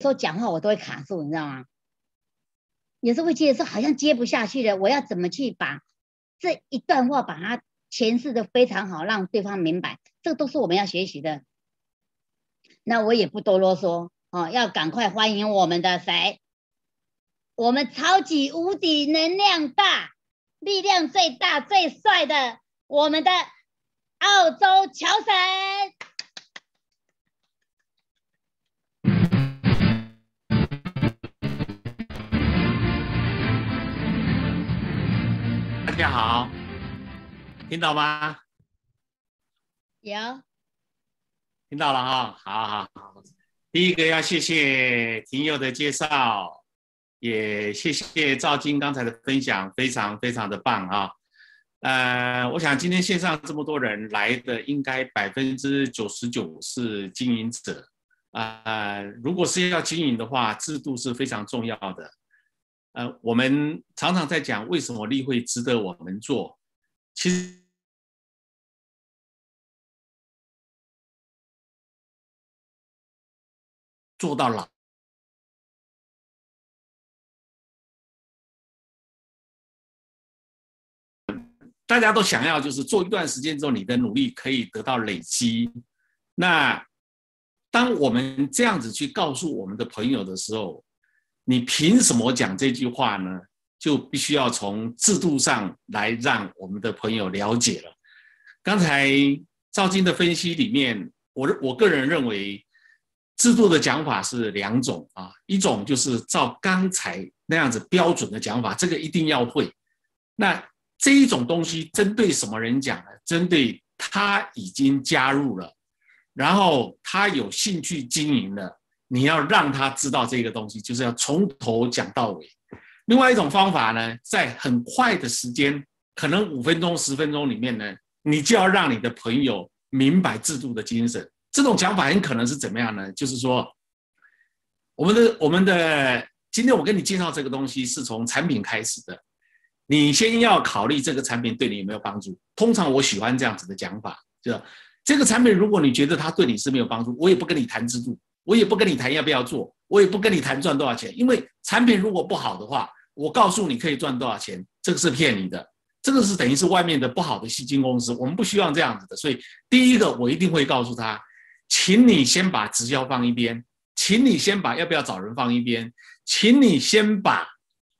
时候讲话我都会卡住，你知道吗？有时候会接的时候好像接不下去了，我要怎么去把这一段话把它诠释的非常好，让对方明白，这都是我们要学习的。那我也不多啰嗦哦，要赶快欢迎我们的谁？我们超级无敌能量大、力量最大、最帅的我们的澳洲乔神。家好，听到吗？有，听到了哈，好好好。第一个要谢谢庭友的介绍，也谢谢赵晶刚才的分享，非常非常的棒啊。呃，我想今天线上这么多人来的，应该百分之九十九是经营者啊。如果是要经营的话，制度是非常重要的。呃，我们常常在讲为什么例会值得我们做，其实做到老，大家都想要就是做一段时间之后，你的努力可以得到累积。那当我们这样子去告诉我们的朋友的时候，你凭什么讲这句话呢？就必须要从制度上来让我们的朋友了解了。刚才赵金的分析里面，我我个人认为，制度的讲法是两种啊，一种就是照刚才那样子标准的讲法，这个一定要会。那这一种东西针对什么人讲呢？针对他已经加入了，然后他有兴趣经营了。你要让他知道这个东西，就是要从头讲到尾。另外一种方法呢，在很快的时间，可能五分钟、十分钟里面呢，你就要让你的朋友明白制度的精神。这种讲法很可能是怎么样呢？就是说，我们的我们的今天我跟你介绍这个东西是从产品开始的，你先要考虑这个产品对你有没有帮助。通常我喜欢这样子的讲法，就这个产品如果你觉得它对你是没有帮助，我也不跟你谈制度。我也不跟你谈要不要做，我也不跟你谈赚多少钱，因为产品如果不好的话，我告诉你可以赚多少钱，这个是骗你的，这个是等于是外面的不好的吸金公司，我们不希望这样子的。所以第一个我一定会告诉他，请你先把直销放一边，请你先把要不要找人放一边，请你先把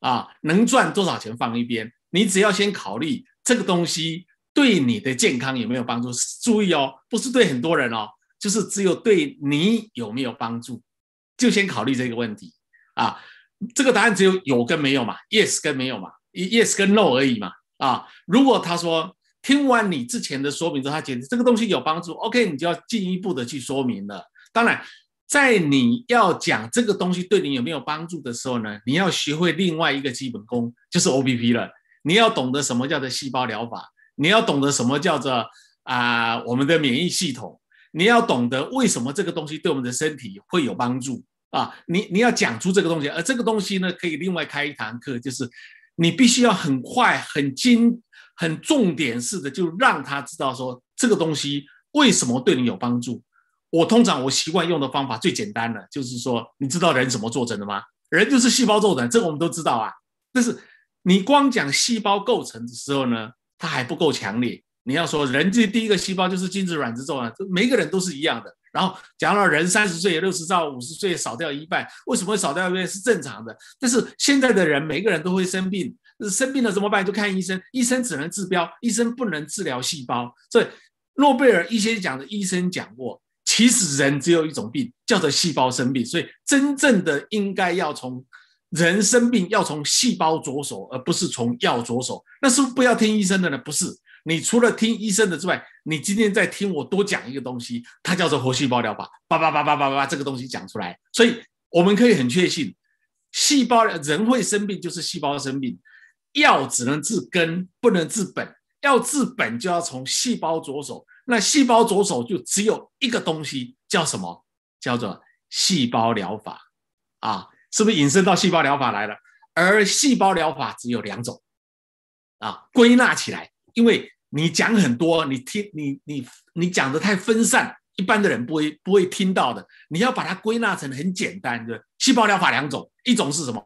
啊能赚多少钱放一边，你只要先考虑这个东西对你的健康有没有帮助。注意哦，不是对很多人哦。就是只有对你有没有帮助，就先考虑这个问题啊。这个答案只有有跟没有嘛，yes 跟没有嘛，yes 跟 no 而已嘛啊。如果他说听完你之前的说明之后，他觉得这个东西有帮助，OK，你就要进一步的去说明了。当然，在你要讲这个东西对你有没有帮助的时候呢，你要学会另外一个基本功，就是 O P P 了。你要懂得什么叫做细胞疗法，你要懂得什么叫做啊我们的免疫系统。你要懂得为什么这个东西对我们的身体会有帮助啊！你你要讲出这个东西，而这个东西呢，可以另外开一堂课，就是你必须要很快、很精、很重点式的，就让他知道说这个东西为什么对你有帮助。我通常我习惯用的方法最简单的，就是说，你知道人怎么做成的吗？人就是细胞做成，这个我们都知道啊。但是你光讲细胞构成的时候呢，它还不够强烈。你要说人这第一个细胞就是精子卵子做啊，每个人都是一样的。然后讲到人三十岁、六十到五十岁少掉一半，为什么会少掉一半是正常的？但是现在的人每个人都会生病，生病了怎么办？就看医生，医生只能治标，医生不能治疗细胞。所以诺贝尔医学奖的医生讲过，其实人只有一种病，叫做细胞生病。所以真正的应该要从人生病要从细胞着手，而不是从药着手。那是不是不要听医生的呢？不是。你除了听医生的之外，你今天在听我多讲一个东西，它叫做活细胞疗法，叭叭叭叭叭叭，这个东西讲出来，所以我们可以很确信，细胞人会生病就是细胞生病，药只能治根，不能治本，要治本就要从细胞着手，那细胞着手就只有一个东西，叫什么？叫做细胞疗法啊，是不是引申到细胞疗法来了？而细胞疗法只有两种啊，归纳起来，因为。你讲很多，你听你你你讲的太分散，一般的人不会不会听到的。你要把它归纳成很简单的细胞疗法两种，一种是什么？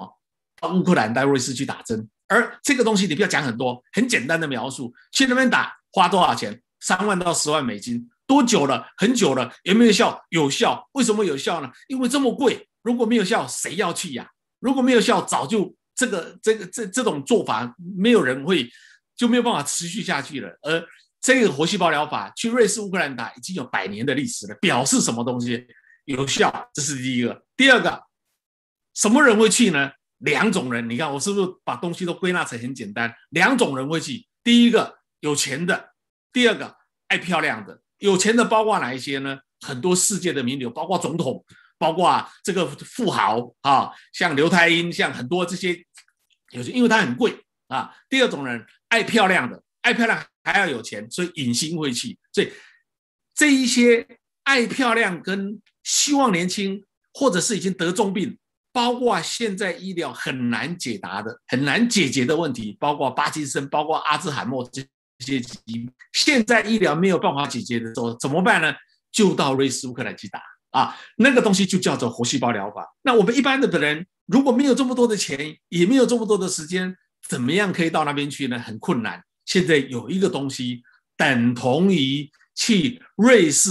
到乌克兰、到瑞士去打针，而这个东西你不要讲很多，很简单的描述，去那边打花多少钱？三万到十万美金，多久了？很久了，有没有效？有效。为什么有效呢？因为这么贵，如果没有效，谁要去呀？如果没有效，早就这个这个这这种做法，没有人会就没有办法持续下去了。而这个活细胞疗法去瑞士、乌克兰打已经有百年的历史了，表示什么东西有效？这是第一个。第二个，什么人会去呢？两种人，你看我是不是把东西都归纳成很简单？两种人会去，第一个有钱的。第二个爱漂亮的有钱的包括哪一些呢？很多世界的名流，包括总统，包括这个富豪啊，像刘太英，像很多这些有些，因为它很贵啊。第二种人爱漂亮的，爱漂亮还要有钱，所以隐形晦气。所以这一些爱漂亮跟希望年轻，或者是已经得重病，包括现在医疗很难解答的、很难解决的问题，包括巴金森，包括阿兹海默这。些疾病，现在医疗没有办法解决的时候怎么办呢？就到瑞士、乌克兰去打啊，那个东西就叫做活细胞疗法。那我们一般的人如果没有这么多的钱，也没有这么多的时间，怎么样可以到那边去呢？很困难。现在有一个东西等同于去瑞士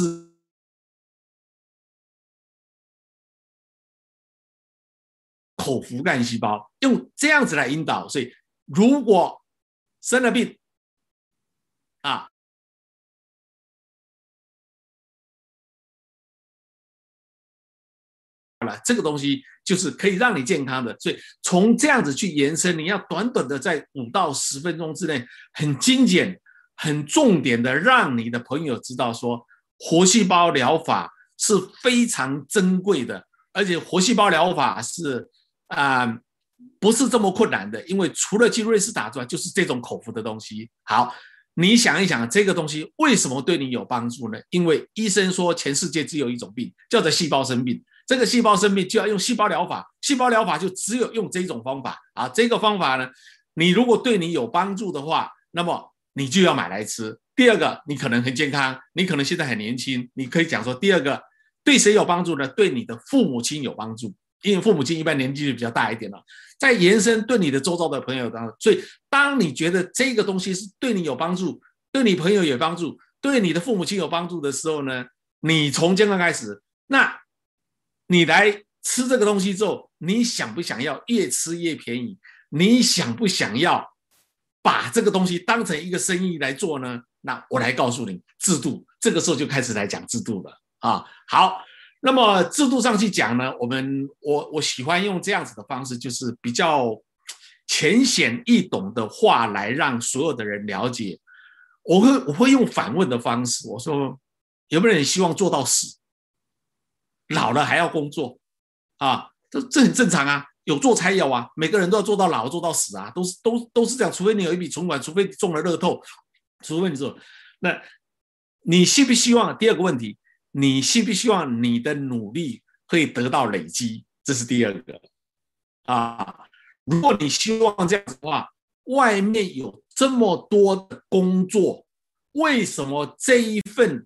口服干细胞，用这样子来引导。所以如果生了病，啊，好了，这个东西就是可以让你健康的，所以从这样子去延伸，你要短短的在五到十分钟之内，很精简、很重点的让你的朋友知道说，活细胞疗法是非常珍贵的，而且活细胞疗法是啊，不是这么困难的，因为除了去瑞士打之外，就是这种口服的东西。好。你想一想，这个东西为什么对你有帮助呢？因为医生说全世界只有一种病，叫做细胞生病。这个细胞生病就要用细胞疗法，细胞疗法就只有用这种方法啊。这个方法呢，你如果对你有帮助的话，那么你就要买来吃。第二个，你可能很健康，你可能现在很年轻，你可以讲说，第二个对谁有帮助呢？对你的父母亲有帮助。因为父母亲一般年纪就比较大一点了，在延伸对你的周遭的朋友当中，所以当你觉得这个东西是对你有帮助，对你朋友有帮助，对你的父母亲有帮助的时候呢，你从健康开始，那你来吃这个东西之后，你想不想要越吃越便宜？你想不想要把这个东西当成一个生意来做呢？那我来告诉你制度，这个时候就开始来讲制度了啊。好。那么制度上去讲呢，我们我我喜欢用这样子的方式，就是比较浅显易懂的话来让所有的人了解。我会我会用反问的方式，我说有没有人希望做到死，老了还要工作啊？这这很正常啊，有做才有啊，每个人都要做到老做到死啊，都是都都是这样，除非你有一笔存款，除非你中了乐透，除非你说，那你希不希望？第二个问题。你希不希望你的努力可以得到累积？这是第二个啊。如果你希望这样子的话，外面有这么多的工作，为什么这一份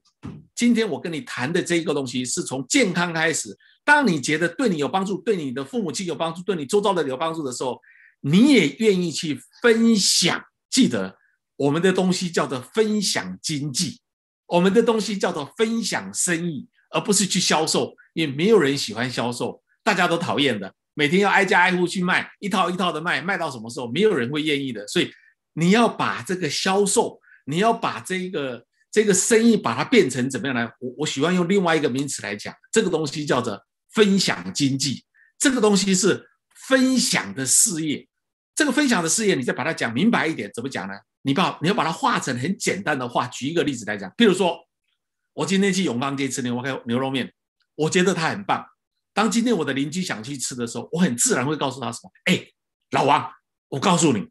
今天我跟你谈的这一个东西是从健康开始？当你觉得对你有帮助，对你的父母亲有帮助，对你周遭的人有帮助的时候，你也愿意去分享。记得我们的东西叫做分享经济。我们的东西叫做分享生意，而不是去销售，因为没有人喜欢销售，大家都讨厌的。每天要挨家挨户去卖，一套一套的卖，卖到什么时候，没有人会愿意的。所以你要把这个销售，你要把这个这个生意，把它变成怎么样呢？我我喜欢用另外一个名词来讲，这个东西叫做分享经济。这个东西是分享的事业。这个分享的事业，你再把它讲明白一点，怎么讲呢？你把你要把它化成很简单的话，举一个例子来讲，譬如说，我今天去永康街吃牛肉牛肉面，我觉得它很棒。当今天我的邻居想去吃的时候，我很自然会告诉他什么？哎，老王，我告诉你，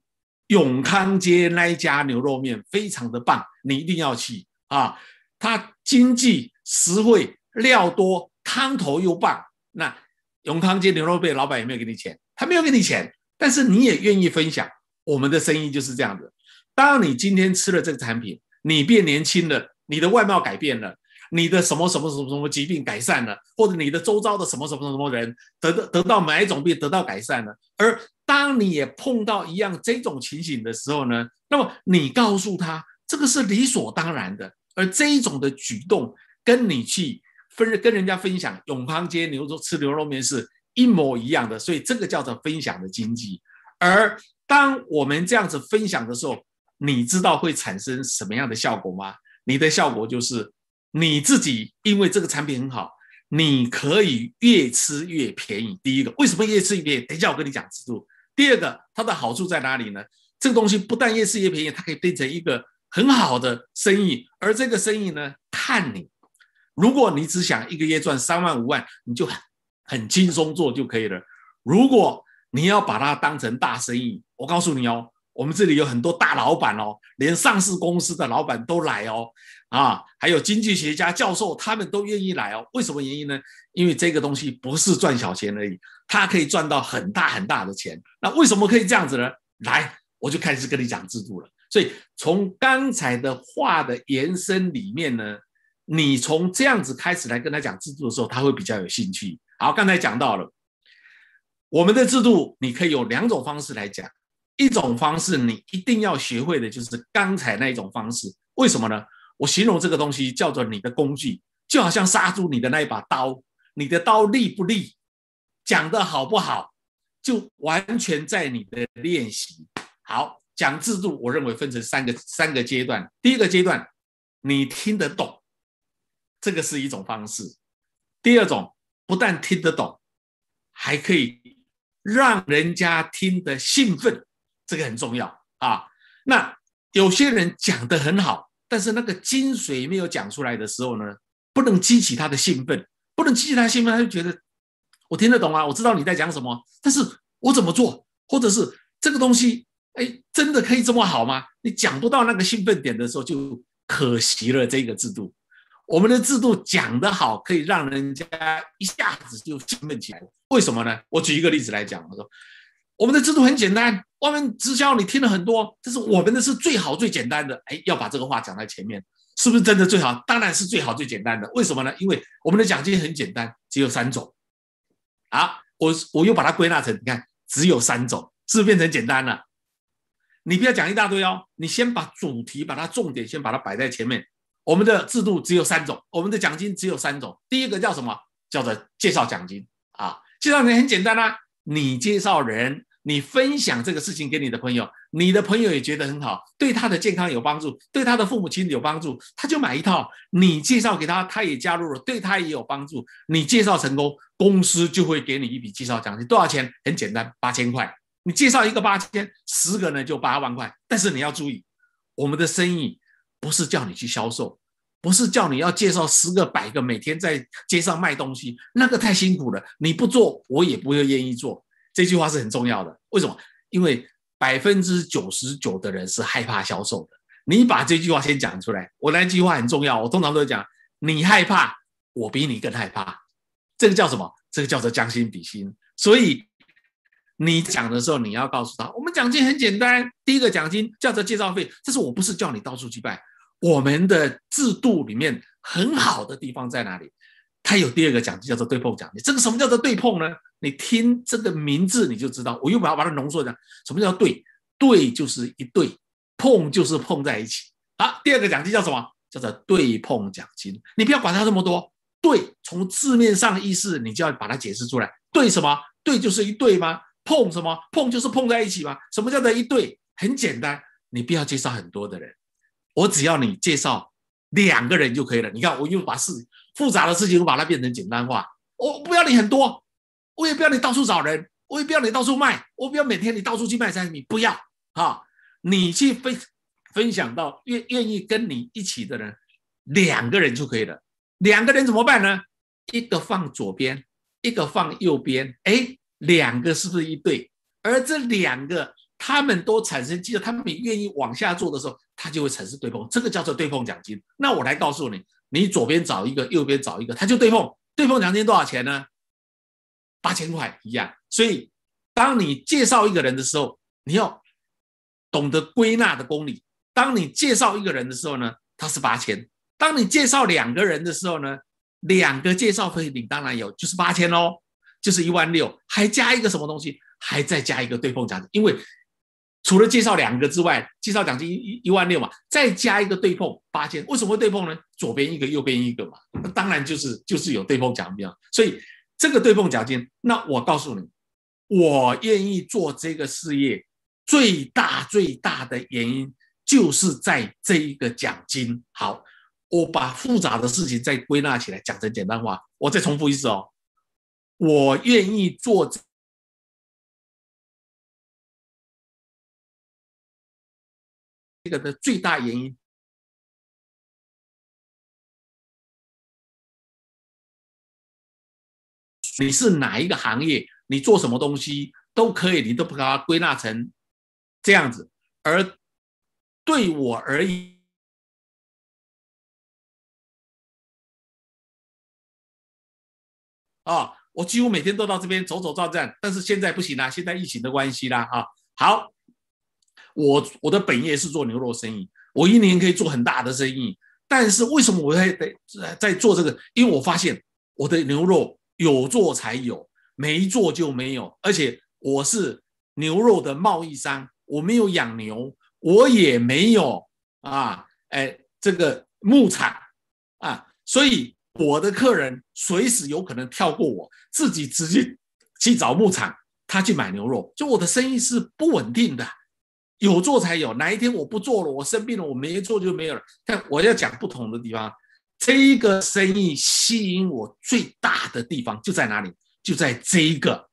永康街那一家牛肉面非常的棒，你一定要去啊！它经济实惠，料多，汤头又棒。那永康街牛肉面老板有没有给你钱？他没有给你钱，但是你也愿意分享。我们的生意就是这样子。当你今天吃了这个产品，你变年轻了，你的外貌改变了，你的什么什么什么什么疾病改善了，或者你的周遭的什么什么什么人得到得到哪一种病得到改善了。而当你也碰到一样这种情形的时候呢，那么你告诉他这个是理所当然的，而这一种的举动跟你去分跟人家分享永康街牛肉吃牛肉面是一模一样的，所以这个叫做分享的经济。而当我们这样子分享的时候，你知道会产生什么样的效果吗？你的效果就是你自己，因为这个产品很好，你可以越吃越便宜。第一个，为什么越吃越便宜？等一下我跟你讲制度。第二个，它的好处在哪里呢？这个东西不但越吃越便宜，它可以变成一个很好的生意。而这个生意呢，看你，如果你只想一个月赚三万五万，你就很很轻松做就可以了。如果你要把它当成大生意，我告诉你哦。我们这里有很多大老板哦，连上市公司的老板都来哦，啊，还有经济学家、教授，他们都愿意来哦。为什么原因呢？因为这个东西不是赚小钱而已，它可以赚到很大很大的钱。那为什么可以这样子呢？来，我就开始跟你讲制度了。所以从刚才的话的延伸里面呢，你从这样子开始来跟他讲制度的时候，他会比较有兴趣。好，刚才讲到了我们的制度，你可以有两种方式来讲。一种方式，你一定要学会的就是刚才那一种方式。为什么呢？我形容这个东西叫做你的工具，就好像杀猪你的那一把刀，你的刀利不利，讲的好不好，就完全在你的练习。好，讲制度，我认为分成三个三个阶段。第一个阶段，你听得懂，这个是一种方式。第二种，不但听得懂，还可以让人家听得兴奋。这个很重要啊！那有些人讲的很好，但是那个精髓没有讲出来的时候呢，不能激起他的兴奋，不能激起他兴奋，他就觉得我听得懂啊，我知道你在讲什么，但是我怎么做，或者是这个东西，哎，真的可以这么好吗？你讲不到那个兴奋点的时候，就可惜了这个制度。我们的制度讲得好，可以让人家一下子就兴奋起来。为什么呢？我举一个例子来讲，我说。我们的制度很简单，外面直销你听了很多，但是我们的是最好最简单的。哎，要把这个话讲在前面，是不是真的最好？当然是最好最简单的。为什么呢？因为我们的奖金很简单，只有三种。啊，我我又把它归纳成，你看，只有三种，是不是变成简单了？你不要讲一大堆哦，你先把主题、把它重点先把它摆在前面。我们的制度只有三种，我们的奖金只有三种。第一个叫什么？叫做介绍奖金啊，介绍人很简单啊。你介绍人，你分享这个事情给你的朋友，你的朋友也觉得很好，对他的健康有帮助，对他的父母亲有帮助，他就买一套。你介绍给他，他也加入了，对他也有帮助。你介绍成功，公司就会给你一笔介绍奖金，多少钱？很简单，八千块。你介绍一个八千，十个呢就八万块。但是你要注意，我们的生意不是叫你去销售。不是叫你要介绍十个百个，每天在街上卖东西，那个太辛苦了。你不做，我也不会愿意做。这句话是很重要的。为什么？因为百分之九十九的人是害怕销售的。你把这句话先讲出来。我那句话很重要，我通常都讲：你害怕，我比你更害怕。这个叫什么？这个叫做将心比心。所以你讲的时候，你要告诉他，我们奖金很简单。第一个奖金叫做介绍费，这是我不是叫你到处去拜。我们的制度里面很好的地方在哪里？它有第二个奖金叫做对碰奖金。这个什么叫做对碰呢？你听这个名字你就知道。我又把它把它浓缩讲，什么叫对？对就是一对，碰就是碰在一起。好，第二个奖金叫什么？叫做对碰奖金。你不要管它这么多。对，从字面上意思，你就要把它解释出来。对什么？对就是一对吗？碰什么？碰就是碰在一起嘛？什么叫做一对？很简单，你不要介绍很多的人。我只要你介绍两个人就可以了。你看，我又把事复杂的事情我把它变成简单化。我不要你很多，我也不要你到处找人，我也不要你到处卖，我不要每天你到处去卖产品，不要啊！你去分分享到愿愿意跟你一起的人，两个人就可以了。两个人怎么办呢？一个放左边，一个放右边，哎，两个是不是一对？而这两个。他们都产生，记得他们愿意往下做的时候，他就会产生对碰，这个叫做对碰奖金。那我来告诉你，你左边找一个，右边找一个，他就对碰。对碰奖金多少钱呢？八千块一样。所以，当你介绍一个人的时候，你要懂得归纳的功理。当你介绍一个人的时候呢，他是八千，当你介绍两个人的时候呢，两个介绍费你当然有，就是八千喽，就是一万六，还加一个什么东西？还再加一个对碰奖金，因为除了介绍两个之外，介绍奖金一一万六嘛，再加一个对碰八千。为什么会对碰呢？左边一个，右边一个嘛，那当然就是就是有对碰奖金。所以这个对碰奖金，那我告诉你，我愿意做这个事业最大最大的原因就是在这一个奖金。好，我把复杂的事情再归纳起来，讲成简单话。我再重复一次哦，我愿意做。这个的最大原因，你是哪一个行业，你做什么东西都可以，你都不把它归纳成这样子。而对我而言，啊，我几乎每天都到这边走走转转，但是现在不行啦，现在疫情的关系啦，啊，好。我我的本业是做牛肉生意，我一年可以做很大的生意，但是为什么我还得在做这个？因为我发现我的牛肉有做才有，没做就没有。而且我是牛肉的贸易商，我没有养牛，我也没有啊，哎，这个牧场啊，所以我的客人随时有可能跳过我，自己直接去找牧场，他去买牛肉，就我的生意是不稳定的。有做才有，哪一天我不做了，我生病了，我没做就没有了。但我要讲不同的地方，这一个生意吸引我最大的地方就在哪里？就在这一个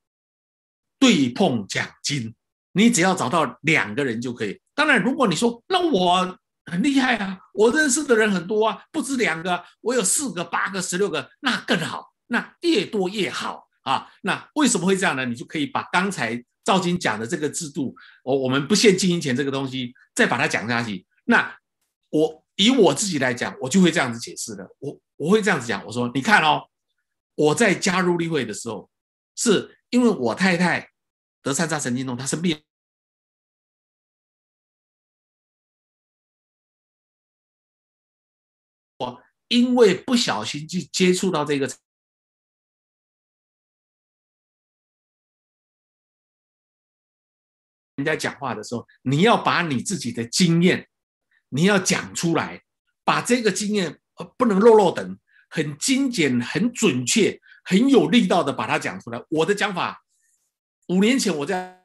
对碰奖金。你只要找到两个人就可以。当然，如果你说那我很厉害啊，我认识的人很多啊，不止两个，我有四个、八个、十六个，那更好，那越多越好啊。那为什么会这样呢？你就可以把刚才。赵金讲的这个制度，我我们不限经营钱这个东西，再把它讲下去。那我以我自己来讲，我就会这样子解释的。我我会这样子讲，我说你看哦，我在加入例会的时候，是因为我太太得三叉神经痛，她生病，因为不小心去接触到这个。人家讲话的时候，你要把你自己的经验，你要讲出来，把这个经验不能漏漏等，很精简、很准确、很有力道的把它讲出来。我的讲法，五年前我在。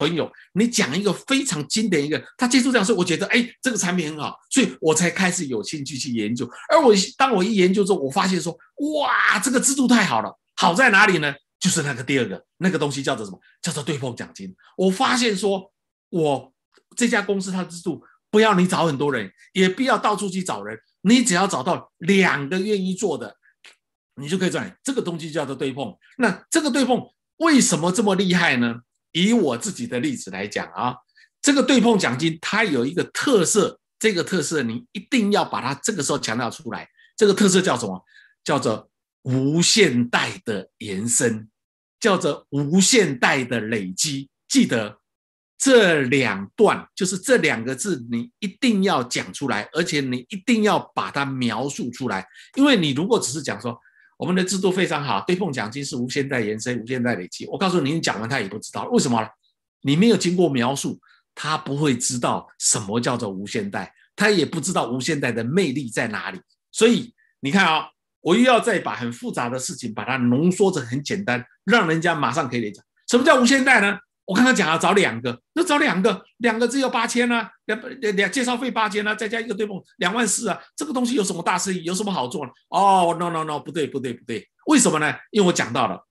朋友，你讲一个非常经典一个，他接触这样说，我觉得哎，这个产品很好，所以我才开始有兴趣去研究。而我当我一研究之后，我发现说，哇，这个制度太好了，好在哪里呢？就是那个第二个那个东西叫做什么？叫做对碰奖金。我发现说，我这家公司它的制度不要你找很多人，也不要到处去找人，你只要找到两个愿意做的，你就可以赚。这个东西叫做对碰。那这个对碰为什么这么厉害呢？以我自己的例子来讲啊，这个对碰奖金它有一个特色，这个特色你一定要把它这个时候强调出来。这个特色叫什么？叫做无限代的延伸，叫做无限代的累积。记得这两段就是这两个字，你一定要讲出来，而且你一定要把它描述出来。因为你如果只是讲说。我们的制度非常好，对碰奖金是无限代延伸、无限代累积。我告诉你，你讲完他也不知道为什么，你没有经过描述，他不会知道什么叫做无限代，他也不知道无限代的魅力在哪里。所以你看啊，我又要再把很复杂的事情把它浓缩成很简单，让人家马上可以理解。什么叫无限代呢？我刚刚讲了，找两个，那找两个，两个只有八千啊，两两两介绍费八千啊，再加一个对碰两万四啊，这个东西有什么大生意，有什么好做呢？哦，no no no，不对不对不对，为什么呢？因为我讲到了，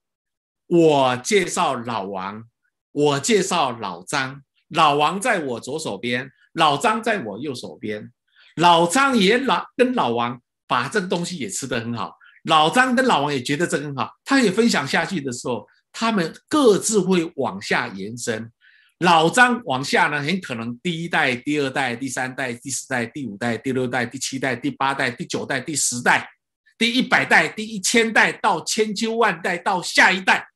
我介绍老王，我介绍老张，老王在我左手边，老张在我右手边，老张也老跟老王把这个东西也吃得很好，老张跟老王也觉得这很好，他也分享下去的时候。他们各自会往下延伸，老张往下呢，很可能第一代、第二代、第三代、第四代、第五代、第六代、第七代、第八代、第九代、第十代，第一百代、第一千代到千秋万代到下一代。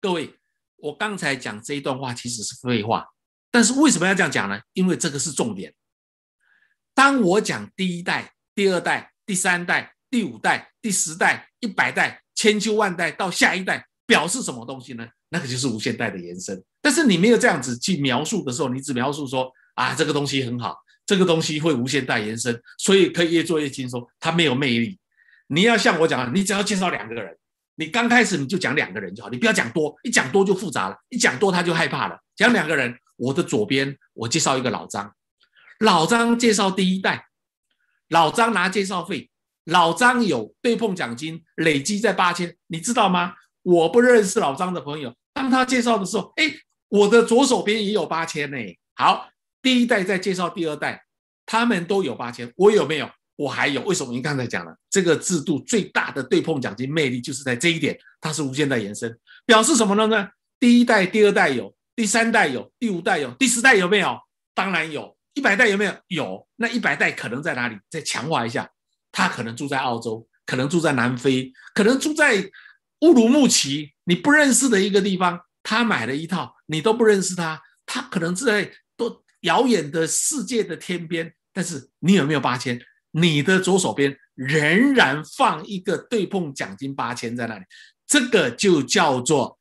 各位，我刚才讲这一段话其实是废话，但是为什么要这样讲呢？因为这个是重点。当我讲第一代、第二代、第三代、第五代、第十代、一百代、千秋万代到下一代，表示什么东西呢？那个就是无限代的延伸。但是你没有这样子去描述的时候，你只描述说啊，这个东西很好，这个东西会无限代延伸，所以可以越做越轻松。它没有魅力。你要像我讲，你只要介绍两个人。你刚开始你就讲两个人就好，你不要讲多，一讲多就复杂了，一讲多他就害怕了。讲两个人，我的左边我介绍一个老张，老张介绍第一代，老张拿介绍费，老张有对碰奖金累积在八千，你知道吗？我不认识老张的朋友，当他介绍的时候，哎，我的左手边也有八千呢。好，第一代再介绍第二代，他们都有八千，我有没有？我还有为什么？您刚才讲了，这个制度最大的对碰奖金魅力就是在这一点，它是无限代延伸，表示什么了呢？第一代、第二代有，第三代有，第五代有，第十代有没有？当然有。一百代有没有？有。那一百代可能在哪里？再强化一下，他可能住在澳洲，可能住在南非，可能住在乌鲁木齐，你不认识的一个地方，他买了一套，你都不认识他，他可能在多遥远的世界的天边，但是你有没有八千？你的左手边仍然放一个对碰奖金八千在那里，这个就叫做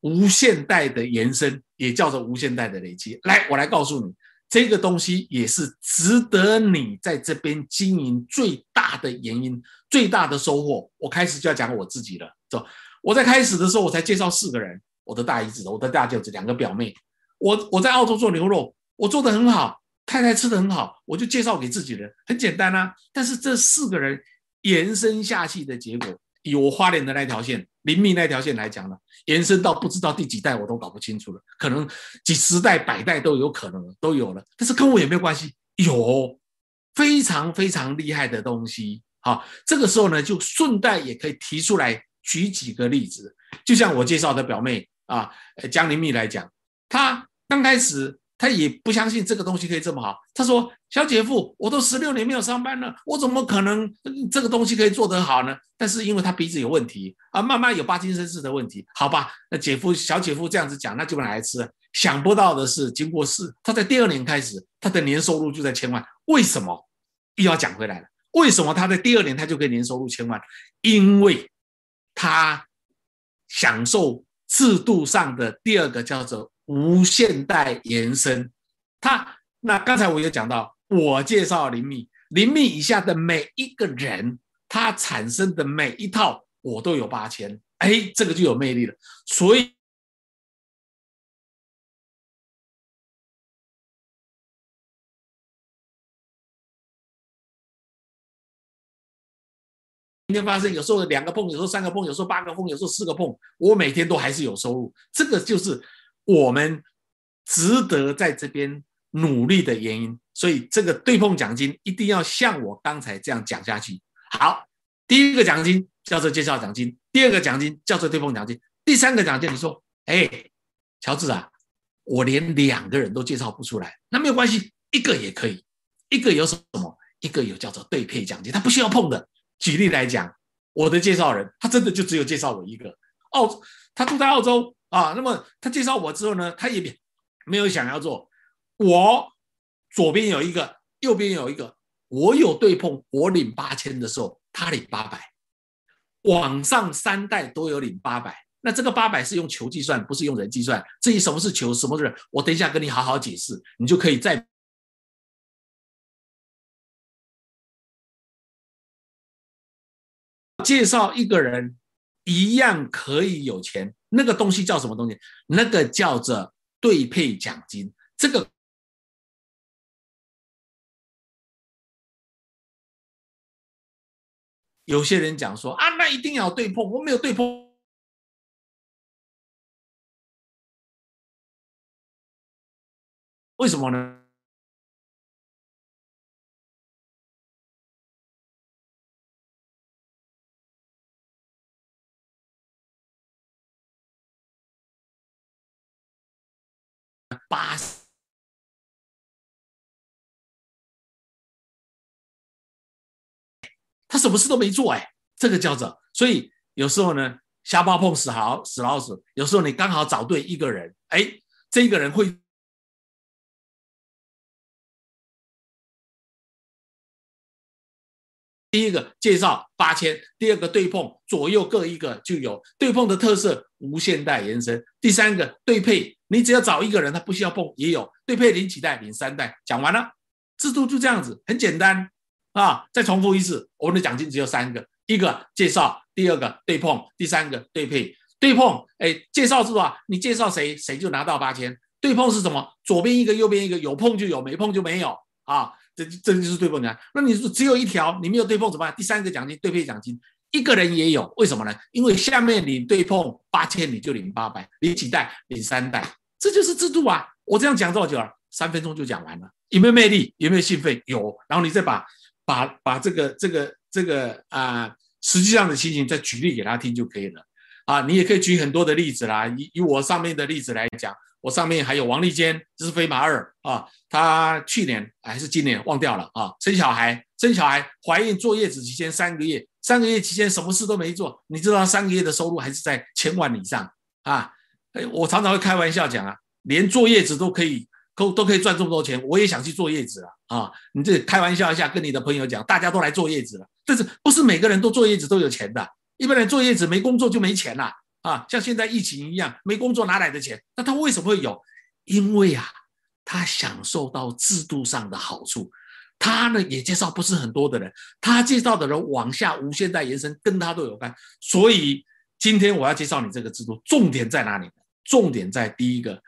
无限代的延伸，也叫做无限代的累积。来，我来告诉你，这个东西也是值得你在这边经营最大的原因、最大的收获。我开始就要讲我自己了。走，我在开始的时候，我才介绍四个人：我的大姨子、我的大舅子、两个表妹。我我在澳洲做牛肉，我做的很好。太太吃的很好，我就介绍给自己人，很简单啊。但是这四个人延伸下去的结果，以我花莲的那条线、林密那条线来讲呢，延伸到不知道第几代，我都搞不清楚了。可能几十代、百代都有可能都有了。但是跟我也没有关系，有非常非常厉害的东西。好，这个时候呢，就顺带也可以提出来举几个例子。就像我介绍的表妹啊，江林密来讲，她刚开始。他也不相信这个东西可以这么好。他说：“小姐夫，我都十六年没有上班了，我怎么可能这个东西可以做得好呢？”但是因为他鼻子有问题啊，慢慢有巴金森氏的问题，好吧？那姐夫、小姐夫这样子讲，那就拿来吃。想不到的是，经过四，他在第二年开始，他的年收入就在千万。为什么？又要讲回来了。为什么他在第二年他就可以年收入千万？因为他享受制度上的第二个叫做。无限代延伸，他那刚才我有讲到，我介绍林密，林密以下的每一个人，他产生的每一套，我都有八千，哎，这个就有魅力了。所以今天发生，有时候两个碰，有时候三个碰，有时候八个碰，有时候四个碰，我每天都还是有收入，这个就是。我们值得在这边努力的原因，所以这个对碰奖金一定要像我刚才这样讲下去。好，第一个奖金叫做介绍奖金，第二个奖金叫做对碰奖金，第三个奖金你说，哎，乔治啊，我连两个人都介绍不出来，那没有关系，一个也可以，一个有什么？一个有叫做对配奖金，他不需要碰的。举例来讲，我的介绍人，他真的就只有介绍我一个，澳，他住在澳洲。啊，那么他介绍我之后呢，他也没有想要做。我左边有一个，右边有一个，我有对碰，我领八千的时候，他领八百。网上三代都有领八百，那这个八百是用球计算，不是用人计算。至于什么是球，什么是人，我等一下跟你好好解释，你就可以再介绍一个人，一样可以有钱。那个东西叫什么东西？那个叫做对配奖金。这个有些人讲说啊，那一定要对碰，我没有对碰，为什么呢？八十，他什么事都没做哎，这个叫做，所以有时候呢，瞎猫碰死耗死老鼠，有时候你刚好找对一个人，哎，这个人会。第一个介绍八千，第二个对碰左右各一个就有对碰的特色，无限代延伸。第三个对配，你只要找一个人，他不需要碰也有对配领几代领三代，讲完了，制度就这样子，很简单啊。再重复一次，我们的奖金只有三个：一个介绍，第二个对碰，第三个对配。对碰，哎，介绍是吧？你介绍谁，谁就拿到八千。对碰是什么？左边一个，右边一个，有碰就有，没碰就没有啊。这这就是对碰奖，那你说只有一条，你没有对碰怎么办？第三个奖金对配奖金，一个人也有，为什么呢？因为下面你对碰八千，你就领八百，领几代领三代，这就是制度啊！我这样讲多久了？三分钟就讲完了，有没有魅力？有没有兴奋？有。然后你再把把把这个这个这个啊，实际上的情形再举例给他听就可以了啊！你也可以举很多的例子啦，以以我上面的例子来讲。我上面还有王立坚，这是飞马二啊，他去年还是今年忘掉了啊，生小孩，生小孩，怀孕坐月子期间三个月，三个月期间什么事都没做，你知道三个月的收入还是在千万以上啊？哎，我常常会开玩笑讲啊，连坐月子都可以，都都可以赚这么多钱，我也想去坐月子了啊！你这开玩笑一下，跟你的朋友讲，大家都来坐月子了，但是不是每个人都坐月子都有钱的？一般人坐月子没工作就没钱了。啊，像现在疫情一样，没工作哪来的钱？那他为什么会有？因为啊，他享受到制度上的好处。他呢也介绍不是很多的人，他介绍的人往下无限代延伸，跟他都有关。所以今天我要介绍你这个制度，重点在哪里？重点在第一个，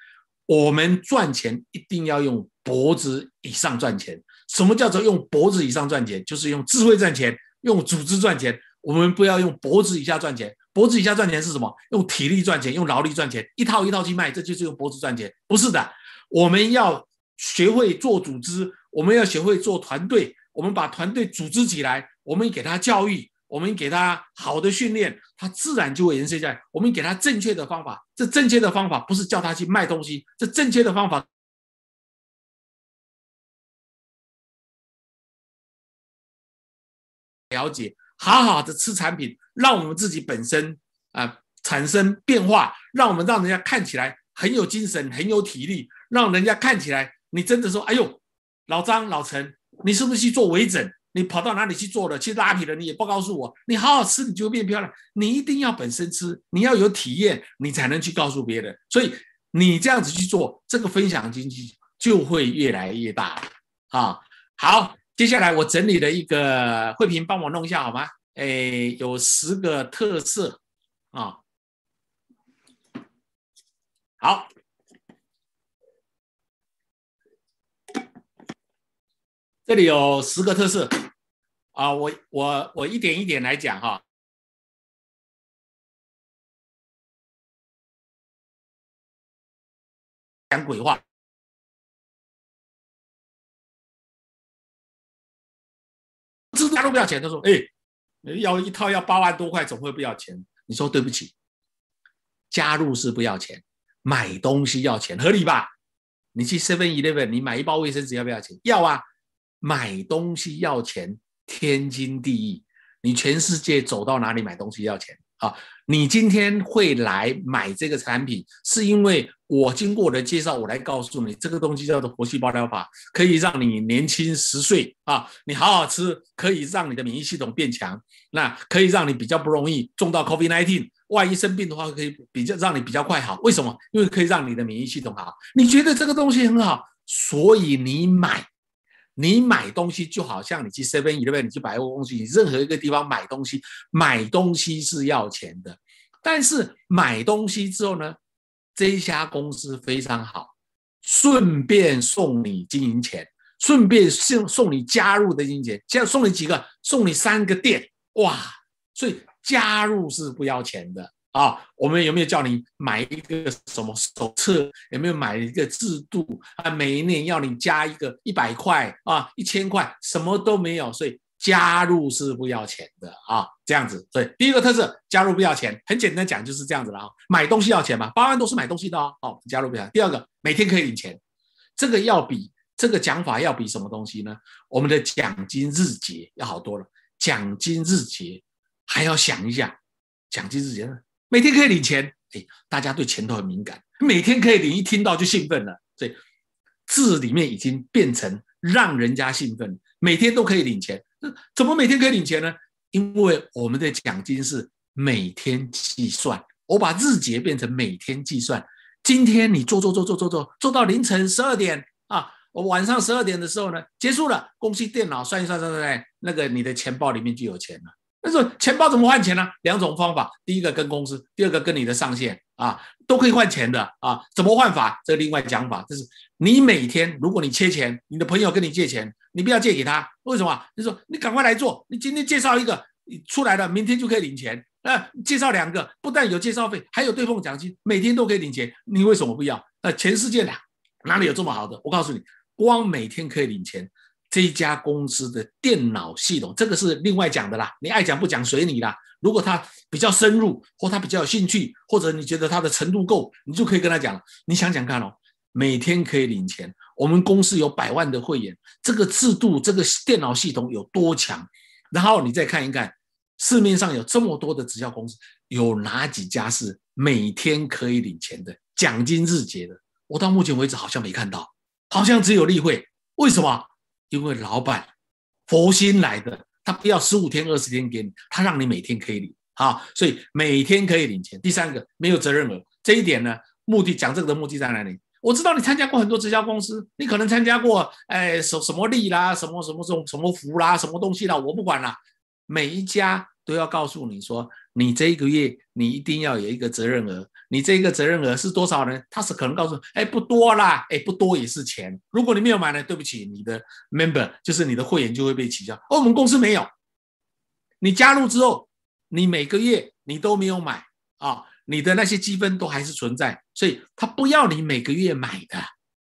我们赚钱一定要用脖子以上赚钱。什么叫做用脖子以上赚钱？就是用智慧赚钱，用组织赚钱。我们不要用脖子以下赚钱。脖子以下赚钱是什么？用体力赚钱，用劳力赚钱，一套一套去卖，这就是用脖子赚钱。不是的，我们要学会做组织，我们要学会做团队。我们把团队组织起来，我们给他教育，我们给他好的训练，他自然就会延伸下来。我们给他正确的方法，这正确的方法不是叫他去卖东西，这正确的方法了解。好好的吃产品，让我们自己本身啊产生变化，让我们让人家看起来很有精神、很有体力，让人家看起来你真的说：“哎呦，老张、老陈，你是不是去做微整？你跑到哪里去做了？去拉皮了？你也不告诉我。你好好吃，你就变漂亮。你一定要本身吃，你要有体验，你才能去告诉别人。所以你这样子去做，这个分享经济就会越来越大啊！好。接下来我整理了一个慧屏，帮我弄一下好吗？哎，有十个特色啊。好，这里有十个特色啊。我我我一点一点来讲哈。讲鬼话。加入不要钱，他说：“哎，要一套要八万多块，总会不要钱。”你说对不起，加入是不要钱，买东西要钱，合理吧？你去 Seven Eleven，你买一包卫生纸要不要钱？要啊，买东西要钱，天经地义。你全世界走到哪里买东西要钱？啊，你今天会来买这个产品，是因为我经过我的介绍，我来告诉你，这个东西叫做活细胞疗法，可以让你年轻十岁啊！你好好吃，可以让你的免疫系统变强，那可以让你比较不容易中到 COVID-19，万一生病的话，可以比较让你比较快好。为什么？因为可以让你的免疫系统好。你觉得这个东西很好，所以你买。你买东西就好像你去 Seven Eleven，你去百货公司，你任何一个地方买东西，买东西是要钱的。但是买东西之后呢，这一家公司非常好，顺便送你经营钱，顺便送送你加入的经营钱，现在送你几个？送你三个店，哇！所以加入是不要钱的。啊，我们有没有叫你买一个什么手册？有没有买一个制度啊？每一年要你加一个一百块啊，一千块，什么都没有，所以加入是不要钱的啊，这样子。所以第一个特色，加入不要钱，很简单讲就是这样子了啊。买东西要钱嘛，八万都是买东西的哦。哦，加入不要。第二个，每天可以领钱，这个要比这个讲法要比什么东西呢？我们的奖金日结要好多了，奖金日结。还要想一下，奖金日结呢，每天可以领钱，哎，大家对钱都很敏感，每天可以领，一听到就兴奋了，所以字里面已经变成让人家兴奋，每天都可以领钱，那怎么每天可以领钱呢？因为我们的奖金是每天计算，我把日结变成每天计算，今天你做做做做做做做到凌晨十二点啊。晚上十二点的时候呢，结束了，公司电脑算一算算算，那个你的钱包里面就有钱了。那说钱包怎么换钱呢？两种方法，第一个跟公司，第二个跟你的上线啊，都可以换钱的啊。怎么换法？这另外讲法，就是你每天如果你缺钱，你的朋友跟你借钱，你不要借给他，为什么？你说你赶快来做，你今天介绍一个你出来了，明天就可以领钱。那介绍两个，不但有介绍费，还有对碰奖金，每天都可以领钱，你为什么不要？那全世界哪哪里有这么好的？我告诉你。光每天可以领钱，这家公司的电脑系统，这个是另外讲的啦。你爱讲不讲随你啦。如果他比较深入，或他比较有兴趣，或者你觉得他的程度够，你就可以跟他讲。你想想看哦，每天可以领钱，我们公司有百万的会员，这个制度，这个电脑系统有多强？然后你再看一看，市面上有这么多的直销公司，有哪几家是每天可以领钱的，奖金日结的？我到目前为止好像没看到。好像只有例会，为什么？因为老板佛心来的，他不要十五天、二十天给你，他让你每天可以领啊，所以每天可以领钱。第三个，没有责任额，这一点呢，目的讲这个的目的在哪里？我知道你参加过很多直销公司，你可能参加过，哎，什什么利啦，什么什么什么什么福啦，什么东西啦，我不管了，每一家都要告诉你说，你这一个月你一定要有一个责任额。你这个责任额是多少呢？他是可能告诉，哎，不多啦，哎，不多也是钱。如果你没有买呢，对不起，你的 member 就是你的会员就会被取消。而我们公司没有，你加入之后，你每个月你都没有买啊，你的那些积分都还是存在，所以他不要你每个月买的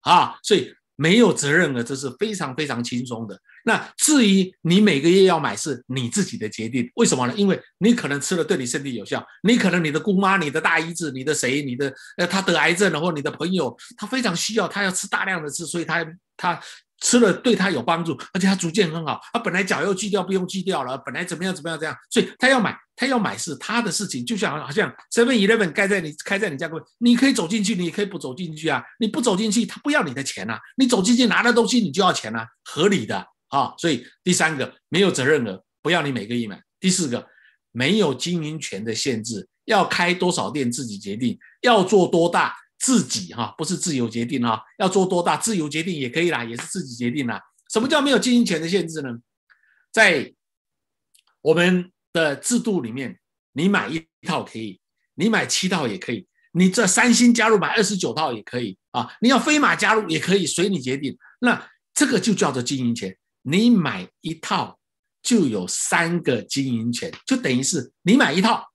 啊，所以没有责任额，这是非常非常轻松的。那至于你每个月要买是你自己的决定，为什么呢？因为你可能吃了对你身体有效，你可能你的姑妈、你的大姨子、你的谁、你的呃他得癌症了，或你的朋友他非常需要，他要吃大量的吃，所以他他吃了对他有帮助，而且他逐渐很好，他本来脚要锯掉不用锯掉了，本来怎么样怎么样这样，所以他要买，他要买是他的事情，就像好像 Seven Eleven 开在你开在你家柜，你可以走进去，你也可以不走进去啊，你不走进去他不要你的钱啊，你走进去拿的东西你就要钱啊，合理的。啊，所以第三个没有责任额，不要你每个月买。第四个没有经营权的限制，要开多少店自己决定，要做多大自己哈，不是自由决定哈，要做多大自由决定也可以啦，也是自己决定啦。什么叫没有经营权的限制呢？在我们的制度里面，你买一套可以，你买七套也可以，你这三星加入买二十九套也可以啊，你要飞马加入也可以，随你决定。那这个就叫做经营权。你买一套就有三个经营权，就等于是你买一套，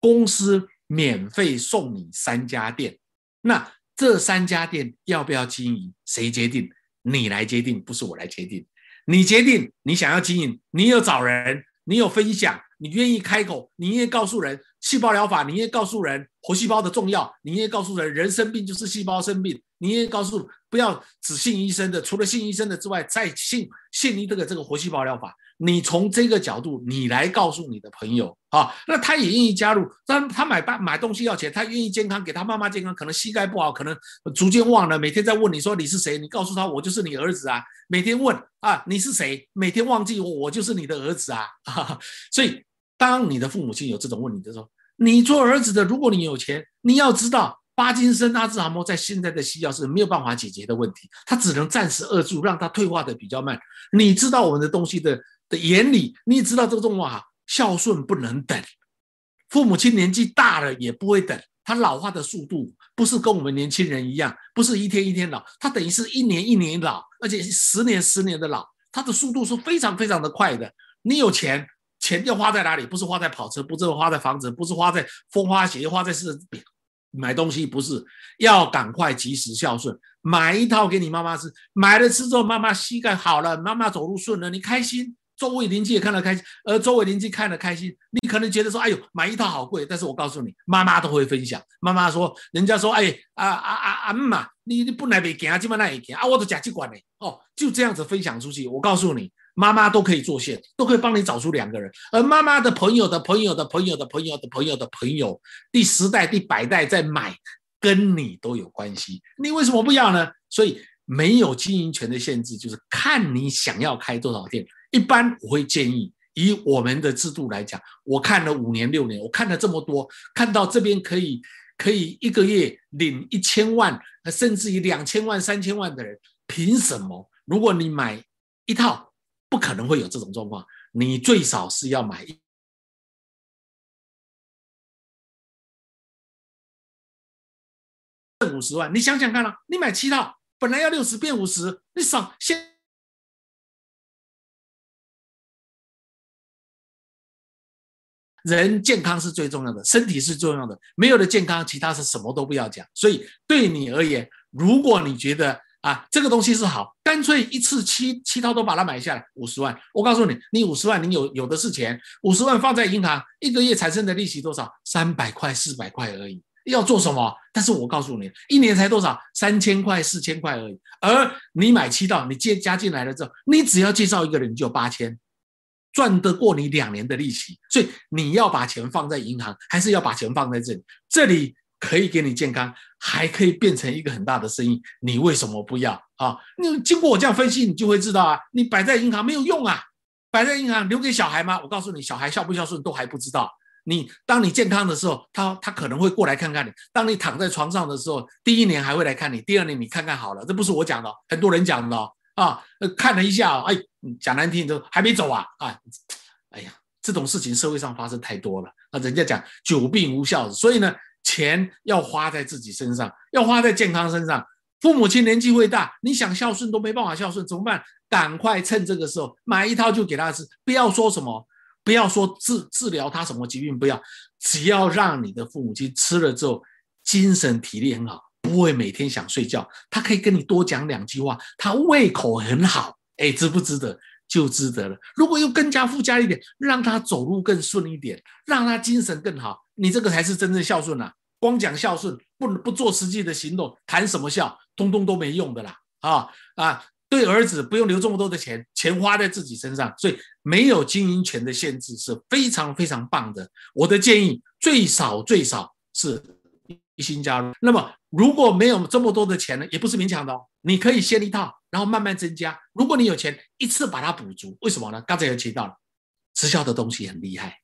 公司免费送你三家店。那这三家店要不要经营，谁决定？你来决定，不是我来决定。你决定你想要经营，你有找人，你有分享，你愿意开口，你愿意告诉人细胞疗法，你愿意告诉人活细胞的重要，你愿意告诉人人生病就是细胞生病。你也告诉不要只信医生的，除了信医生的之外，再信信你这个这个活细胞疗法。你从这个角度，你来告诉你的朋友啊，那他也愿意加入。但他买办买东西要钱，他愿意健康，给他妈妈健康，可能膝盖不好，可能逐渐忘了，每天在问你说你是谁？你告诉他我就是你儿子啊。每天问啊你是谁？每天忘记我我就是你的儿子啊。所以当你的父母亲有这种问题的时候，你做儿子的，如果你有钱，你要知道。巴金森、阿兹海默在现在的西药是没有办法解决的问题，它只能暂时扼住，让它退化的比较慢。你知道我们的东西的的原理，你也知道这个动画孝顺不能等，父母亲年纪大了也不会等，他老化的速度不是跟我们年轻人一样，不是一天一天老，他等于是一年一年老，而且十年十年的老，他的速度是非常非常的快的。你有钱，钱要花在哪里？不是花在跑车，不是花在房子，不是花在风花雪月，花在是。买东西不是要赶快及时孝顺，买一套给你妈妈吃，买了吃之后妈妈膝盖好了，妈妈走路顺了，你开心，周围邻居也看得开心，而周围邻居看得开心，你可能觉得说，哎呦，买一套好贵，但是我告诉你，妈妈都会分享。妈妈说，人家说，哎，啊啊啊啊妈，你你本来没给啊，今晚那也给啊，我都假去管你哦，就这样子分享出去。我告诉你，妈妈都可以做线，都可以帮你找出两个人，而妈妈的朋友的朋友的朋友的朋友的朋友的朋友，第十代、第百代在买，跟你都有关系，你为什么不要呢？所以没有经营权的限制，就是看你想要开多少店。一般我会建议，以我们的制度来讲，我看了五年、六年，我看了这么多，看到这边可以可以一个月领一千万，甚至于两千万、三千万的人，凭什么？如果你买一套，不可能会有这种状况，你最少是要买五十万。你想想看啊，你买七套，本来要六十变五十，你少先。人健康是最重要的，身体是重要的。没有了健康，其他是什么都不要讲。所以对你而言，如果你觉得啊这个东西是好，干脆一次七七套都把它买下来，五十万。我告诉你，你五十万，你有有的是钱，五十万放在银行，一个月产生的利息多少？三百块、四百块而已。要做什么？但是我告诉你，一年才多少？三千块、四千块而已。而你买七套，你接加进来了之后，你只要介绍一个人你就八千。赚得过你两年的利息，所以你要把钱放在银行，还是要把钱放在这里？这里可以给你健康，还可以变成一个很大的生意，你为什么不要啊？你经过我这样分析，你就会知道啊，你摆在银行没有用啊，摆在银行留给小孩吗？我告诉你，小孩孝不孝顺都还不知道。你当你健康的时候，他他可能会过来看看你；当你躺在床上的时候，第一年还会来看你，第二年你看看好了，这不是我讲的，很多人讲的。啊，看了一下，哎，讲难听都还没走啊，啊，哎呀，这种事情社会上发生太多了。那人家讲久病无孝，所以呢，钱要花在自己身上，要花在健康身上。父母亲年纪会大，你想孝顺都没办法孝顺，怎么办？赶快趁这个时候买一套就给他吃，不要说什么，不要说治治疗他什么疾病，不要，只要让你的父母亲吃了之后，精神体力很好。不会每天想睡觉，他可以跟你多讲两句话，他胃口很好，哎，值不值得？就值得了。如果又更加附加一点，让他走路更顺一点，让他精神更好，你这个才是真正孝顺啊！光讲孝顺，不不做实际的行动，谈什么孝，通通都没用的啦！啊啊，对儿子不用留这么多的钱，钱花在自己身上，所以没有经营权的限制是非常非常棒的。我的建议，最少最少是。一心加入，那么如果没有这么多的钱呢，也不是勉强的哦。你可以先一套，然后慢慢增加。如果你有钱，一次把它补足。为什么呢？刚才有提到了，直销的东西很厉害，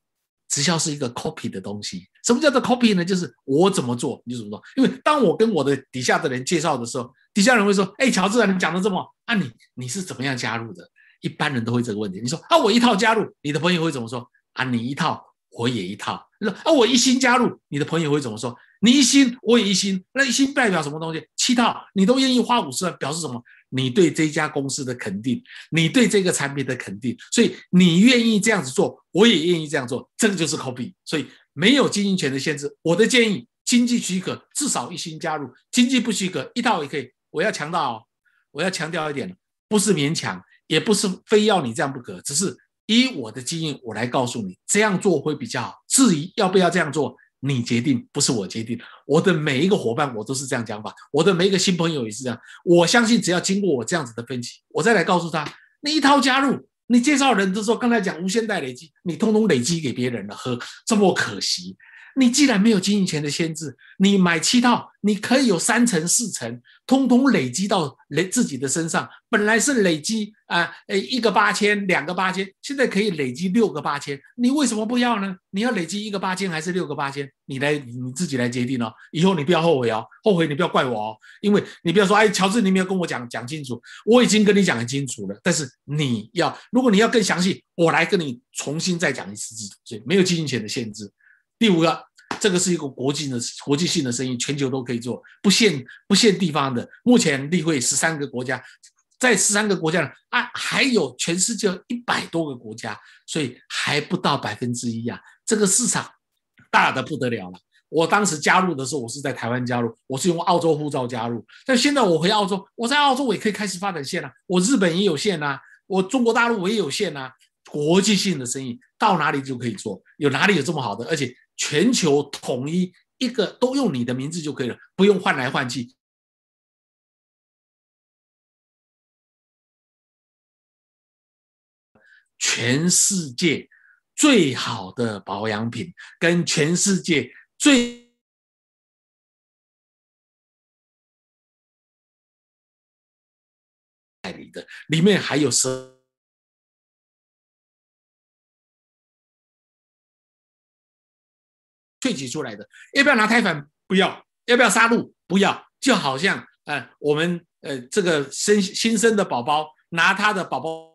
直销是一个 copy 的东西。什么叫做 copy 呢？就是我怎么做你就怎么做。因为当我跟我的底下的人介绍的时候，底下人会说：“哎，乔治啊，你讲的这么啊，你你是怎么样加入的？”一般人都会这个问题。你说啊，我一套加入，你的朋友会怎么说？啊，你一套，我也一套。你说啊，我一心加入，你的朋友会怎么说？你一心，我也一心，那一心代表什么东西？七套，你都愿意花五十万，表示什么？你对这家公司的肯定，你对这个产品的肯定，所以你愿意这样子做，我也愿意这样做，这个就是 copy。所以没有经营权的限制。我的建议，经济许可至少一心加入，经济不许可一套也可以。我要强调，我要强调一点，不是勉强，也不是非要你这样不可，只是以我的经验，我来告诉你，这样做会比较好。至于要不要这样做？你决定，不是我决定。我的每一个伙伴，我都是这样讲法。我的每一个新朋友也是这样。我相信，只要经过我这样子的分析，我再来告诉他，你一套加入，你介绍人就说，刚才讲无限代累积，你通通累积给别人了，呵，这么可惜。你既然没有经营权的限制，你买七套，你可以有三成、四成，通通累积到累自己的身上。本来是累积啊，诶，一个八千，两个八千，现在可以累积六个八千，你为什么不要呢？你要累积一个八千还是六个八千？你来，你自己来决定哦。以后你不要后悔哦，后悔你不要怪我哦，因为你不要说，哎，乔治，你没有跟我讲讲清楚，我已经跟你讲很清楚了。但是你要，如果你要更详细，我来跟你重新再讲一次，所以没有经营权的限制。第五个，这个是一个国际的国际性的生意，全球都可以做，不限不限地方的。目前例会十三个国家，在十三个国家呢啊，还有全世界一百多个国家，所以还不到百分之一啊。这个市场大的不得了了。我当时加入的时候，我是在台湾加入，我是用澳洲护照加入。但现在我回澳洲，我在澳洲我也可以开始发展线啊，我日本也有线啊，我中国大陆我也有线啊。国际性的生意到哪里就可以做，有哪里有这么好的，而且。全球统一一个都用你的名字就可以了，不用换来换去。全世界最好的保养品，跟全世界最代理的，里面还有十。萃取出来的，要不要拿胎粉？不要。要不要杀戮？不要。就好像，呃，我们呃这个生新生的宝宝拿他的宝宝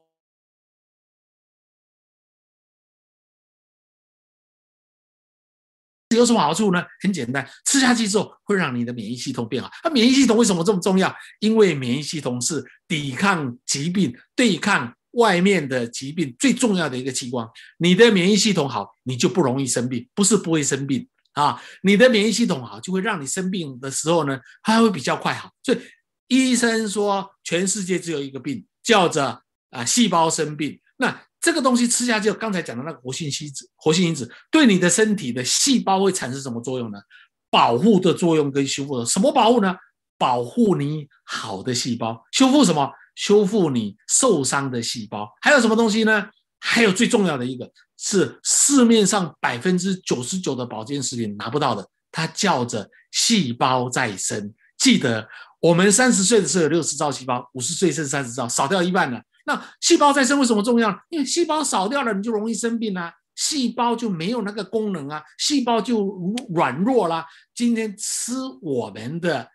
有什么好处呢？很简单，吃下去之后会让你的免疫系统变好。那免疫系统为什么这么重要？因为免疫系统是抵抗疾病、对抗外面的疾病最重要的一个器官。你的免疫系统好，你就不容易生病，不是不会生病。啊，你的免疫系统好，就会让你生病的时候呢，它会比较快好。所以医生说，全世界只有一个病，叫做啊细胞生病。那这个东西吃下去，刚才讲的那个活性因子，活性因子对你的身体的细胞会产生什么作用呢？保护的作用跟修复的。什么保护呢？保护你好的细胞，修复什么？修复你受伤的细胞。还有什么东西呢？还有最重要的一个。是市面上百分之九十九的保健食品拿不到的，它叫着细胞再生。记得我们三十岁的时候有六十兆细胞，五十岁剩三十兆，少掉一半了。那细胞再生为什么重要？因为细胞少掉了，你就容易生病啊，细胞就没有那个功能啊，细胞就软弱啦。今天吃我们的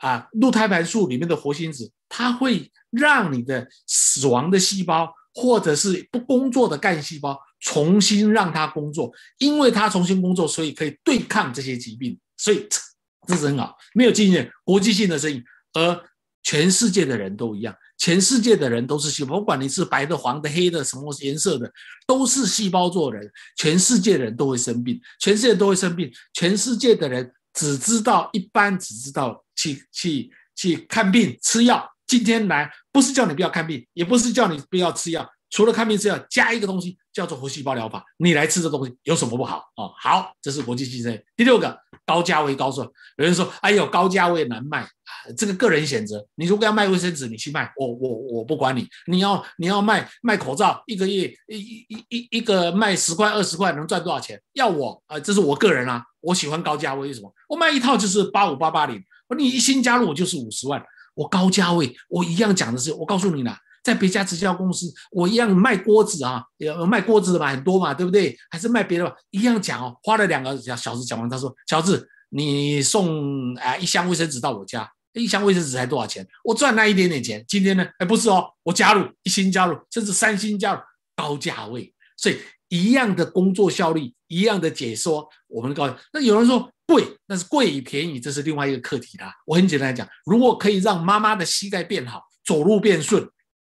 啊鹿胎盘素里面的活性子，它会让你的死亡的细胞或者是不工作的干细胞。重新让它工作，因为它重新工作，所以可以对抗这些疾病，所以 这是很好。没有经验，国际性的生意，而全世界的人都一样，全世界的人都是细胞，不管你是白的、黄的、黑的，什么颜色的，都是细胞做人。全世界的人都会生病，全世界都会生病，全世界的人只知道一般只知道去去去看病吃药。今天来不是叫你不要看病，也不是叫你不要吃药。除了看病吃药，加一个东西叫做活细胞疗法。你来吃这东西有什么不好哦？好，这是国际竞争。第六个，高价位高收。有人说：“哎呦，高价位难卖。”这个个人选择。你如果要卖卫生纸，你去卖，我我我不管你。你要你要卖卖口罩，一个月一一一一个卖十块二十块，能赚多少钱？要我啊，这是我个人啊，我喜欢高价位。为什么？我卖一套就是八五八八零，你一新加入我就是五十万。我高价位，我一样讲的是，我告诉你啦。在别家直销公司，我一样卖锅子啊，有卖锅子的嘛，很多嘛，对不对？还是卖别的吧，一样讲哦。花了两个小时讲完，他说：“乔治，你送哎一箱卫生纸到我家，一箱卫生纸才多少钱？我赚那一点点钱。今天呢，哎不是哦，我加入一星加入，甚至三星加入，高价位，所以一样的工作效率，一样的解说，我们告那有人说贵，那是贵与便宜，这是另外一个课题啦。我很简单讲，如果可以让妈妈的膝盖变好，走路变顺。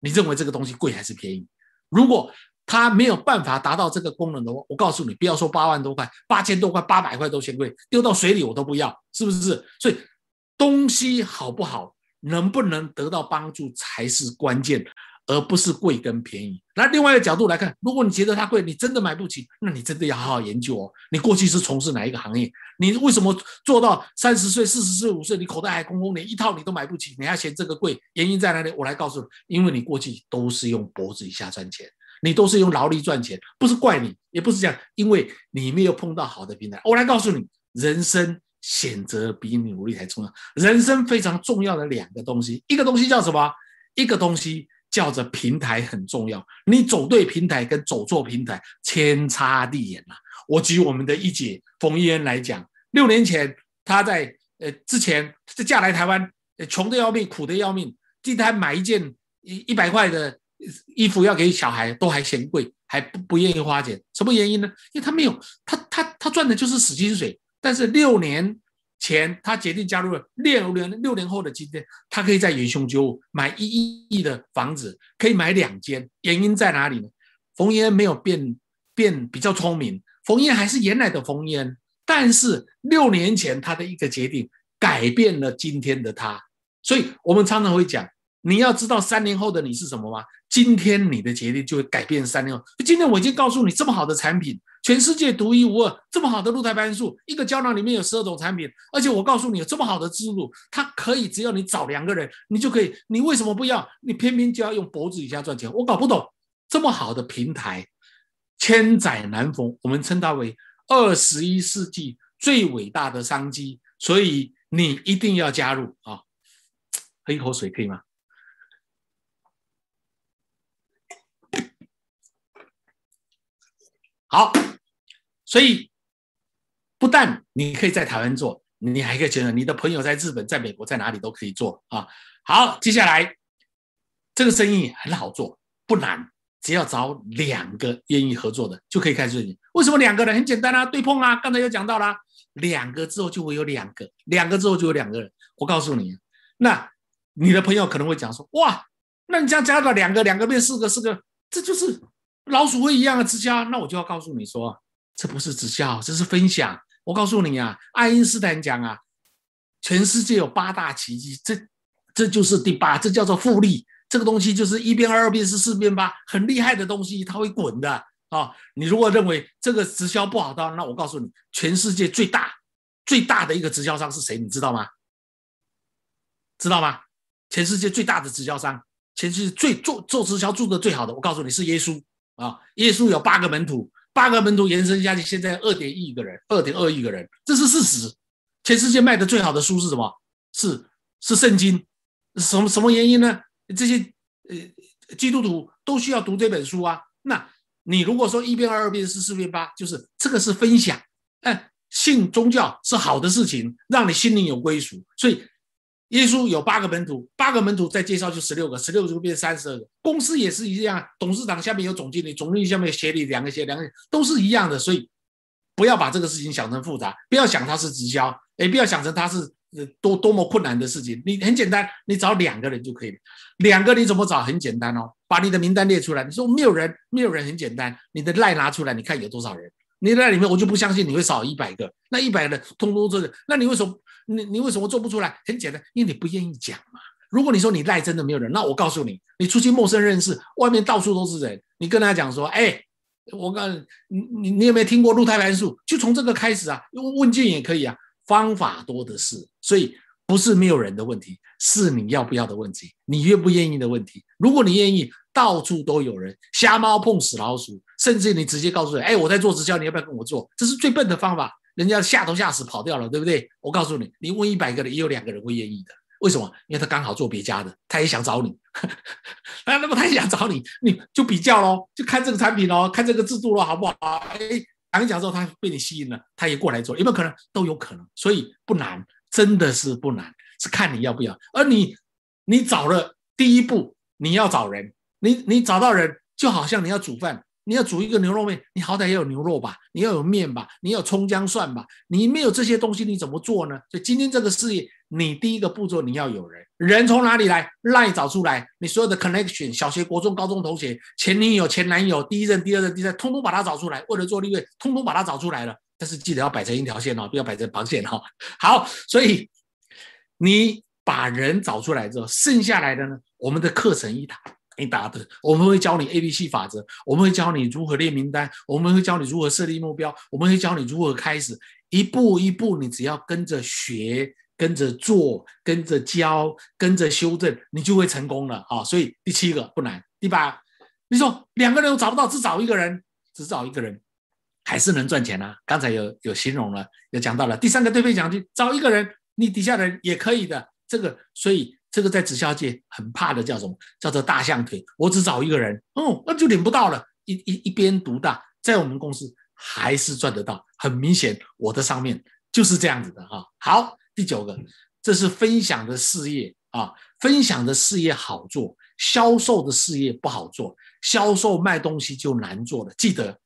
你认为这个东西贵还是便宜？如果它没有办法达到这个功能的话，我告诉你，不要说八万多块，八千多块、八百块都嫌贵，丢到水里我都不要，是不是？所以东西好不好，能不能得到帮助才是关键。而不是贵跟便宜。那另外一个角度来看，如果你觉得它贵，你真的买不起，那你真的要好好研究哦。你过去是从事哪一个行业？你为什么做到三十岁、四十岁、五岁，你口袋还空空，连一套你都买不起，你还嫌这个贵？原因在哪里？我来告诉你，因为你过去都是用脖子以下赚钱，你都是用劳力赚钱，不是怪你，也不是这样，因为你没有碰到好的平台。我来告诉你，人生选择比努力还重要。人生非常重要的两个东西，一个东西叫什么？一个东西。叫着平台很重要，你走对平台跟走错平台天差地远呐。我举我们的一姐冯依恩来讲，六年前她在呃之前在嫁来台湾，穷的要命，苦的要命，今天买一件一一百块的衣服要给小孩，都还嫌贵，还不不愿意花钱，什么原因呢？因为她没有，她她她赚的就是死薪水，但是六年。钱，他决定加入了六年六年后的今天，他可以在元凶九五买一亿的房子，可以买两间。原因在哪里呢？冯燕没有变变比较聪明，冯燕还是原来的冯燕，但是六年前他的一个决定改变了今天的他。所以我们常常会讲，你要知道三年后的你是什么吗？今天你的决定就会改变三年后。今天我已经告诉你，这么好的产品。全世界独一无二，这么好的鹿胎盘素，一个胶囊里面有十二种产品，而且我告诉你，有这么好的植入，它可以只要你找两个人，你就可以。你为什么不要？你偏偏就要用脖子以下赚钱？我搞不懂。这么好的平台，千载难逢，我们称它为二十一世纪最伟大的商机，所以你一定要加入啊！喝一口水可以吗？好，所以不但你可以在台湾做，你还可以觉得你的朋友在日本、在美国、在哪里都可以做啊。好，接下来这个生意很好做，不难，只要找两个愿意合作的就可以开始。为什么两个人？很简单啊，对碰啊。刚才有讲到啦，两个之后就会有两个，两个之后就有两个人。我告诉你，那你的朋友可能会讲说：哇，那你这样加到两个，两个变四个，四个，这就是。老鼠会一样的直销，那我就要告诉你说，这不是直销，这是分享。我告诉你啊，爱因斯坦讲啊，全世界有八大奇迹，这这就是第八，这叫做复利。这个东西就是一变二，二变四，四变八，很厉害的东西，它会滚的啊。你如果认为这个直销不好的，那我告诉你，全世界最大最大的一个直销商是谁？你知道吗？知道吗？全世界最大的直销商，全世界最做做直销做的最好的，我告诉你是耶稣。啊，耶稣有八个门徒，八个门徒延伸下去，现在二点亿个人，二点二亿个人，这是事实。全世界卖的最好的书是什么？是是圣经。什么什么原因呢？这些呃基督徒都需要读这本书啊。那你如果说一变二，二变四，四变八，就是这个是分享。哎，信宗教是好的事情，让你心灵有归属，所以。耶稣有八个门徒，八个门徒再介绍就十六个，十六个就变三十二个。公司也是一样，董事长下面有总经理，总经理下面有协理，两个协两个都是一样的。所以不要把这个事情想成复杂，不要想它是直销，也不要想成它是多多么困难的事情。你很简单，你找两个人就可以了。两个你怎么找？很简单哦，把你的名单列出来。你说没有人，没有人很简单，你的赖拿出来，你看有多少人？你在里面，我就不相信你会少一百个。那一百个通通这个，那你为什么？你你为什么做不出来？很简单，因为你不愿意讲嘛。如果你说你赖真的没有人，那我告诉你，你出去陌生认识，外面到处都是人，你跟他讲说，哎，我告诉你，你你有没有听过鹿胎盘术？就从这个开始啊，问卷也可以啊，方法多的是。所以不是没有人的问题，是你要不要的问题，你愿不愿意的问题。如果你愿意，到处都有人，瞎猫碰死老鼠，甚至你直接告诉人，哎，我在做直销，你要不要跟我做？这是最笨的方法。人家吓都吓死跑掉了，对不对？我告诉你，你问一百个人，也有两个人会愿意的。为什么？因为他刚好做别家的，他也想找你。那 那么他也想找你，你就比较喽，就看这个产品喽，看这个制度喽，好不好？哎，讲一讲之后，他被你吸引了，他也过来做，有没有可能？都有可能。所以不难，真的是不难，是看你要不要。而你，你找了第一步，你要找人，你你找到人，就好像你要煮饭。你要煮一个牛肉面，你好歹也有牛肉吧，你要有面吧，你有葱姜蒜吧，你没有这些东西，你怎么做呢？所以今天这个事业，你第一个步骤你要有人，人从哪里来？赖找出来，你所有的 connection，小学、国中、高中同学，前女友、前男友，第一任、第二任、第三，通通把它找出来。为了做利润，通通把它找出来了。但是记得要摆成一条线哦，不要摆成螃蟹哈。好，所以你把人找出来之后，剩下来的呢，我们的课程一你打的，我们会教你 A、B、C 法则，我们会教你如何列名单，我们会教你如何设立目标，我们会教你如何开始，一步一步，你只要跟着学、跟着做、跟着教、跟着修正，你就会成功了啊！所以第七个不难，第八，你说两个人都找不到，只找一个人，只找一个人，还是能赚钱啊？刚才有有形容了，有讲到了，第三个对配奖金，找一个人，你底下人也可以的，这个所以。这个在直销界很怕的叫什么？叫做大象腿。我只找一个人，哦，那就领不到了。一一一边独大，在我们公司还是赚得到。很明显，我的上面就是这样子的哈。好，第九个，这是分享的事业啊。分享的事业好做，销售的事业不好做。销售卖东西就难做了。记得，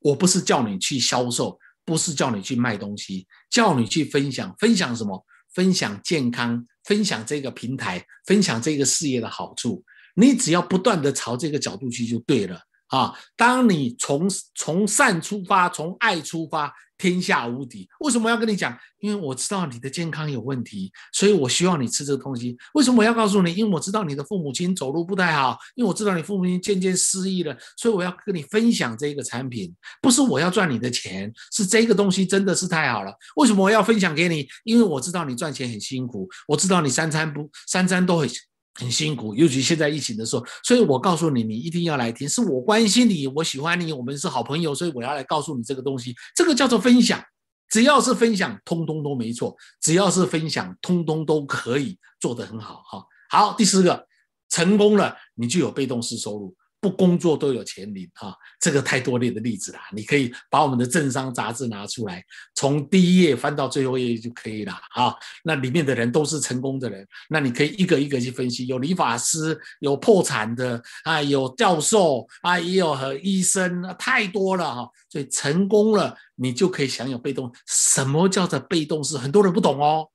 我不是叫你去销售，不是叫你去卖东西，叫你去分享。分享什么？分享健康。分享这个平台，分享这个事业的好处，你只要不断的朝这个角度去就对了。啊！当你从从善出发，从爱出发。天下无敌，为什么要跟你讲？因为我知道你的健康有问题，所以我希望你吃这个东西。为什么我要告诉你？因为我知道你的父母亲走路不太好，因为我知道你父母亲渐渐失忆了，所以我要跟你分享这个产品。不是我要赚你的钱，是这个东西真的是太好了。为什么我要分享给你？因为我知道你赚钱很辛苦，我知道你三餐不三餐都很很辛苦，尤其现在疫情的时候。所以我告诉你，你一定要来听，是我关心你，我喜欢你，我们是好朋友，所以我要来告诉你这个东西。这个叫做分享，只要是分享，通通都没错；只要是分享，通通都可以做得很好。哈，好，第四个，成功了，你就有被动式收入。不工作都有钱领哈，这个太多例的例子啦。你可以把我们的政商杂志拿出来，从第一页翻到最后一页就可以了啊。那里面的人都是成功的人，那你可以一个一个去分析。有理发师，有破产的啊，有教授啊，也有和医生，太多了哈。所以成功了，你就可以享有被动。什么叫做被动式？很多人不懂哦。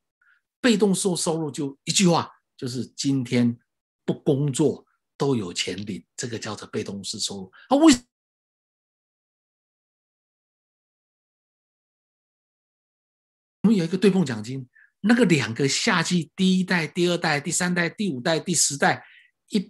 被动收收入就一句话，就是今天不工作。都有钱领，这个叫做被动式收入。啊，为我们有一个对碰奖金，那个两个夏季，第一代、第二代、第三代、第五代、第十代，一